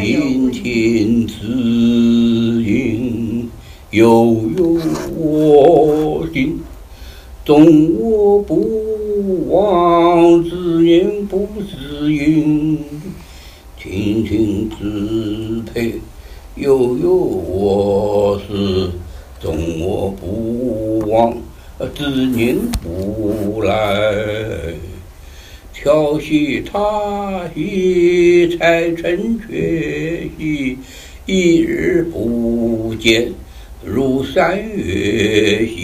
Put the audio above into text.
天天知音，悠悠我心。纵我不忘，知言不知音。天天支配，悠悠我思。纵我不忘，知念不来。消息他戏，才成绝兮。一日不见，如三月兮。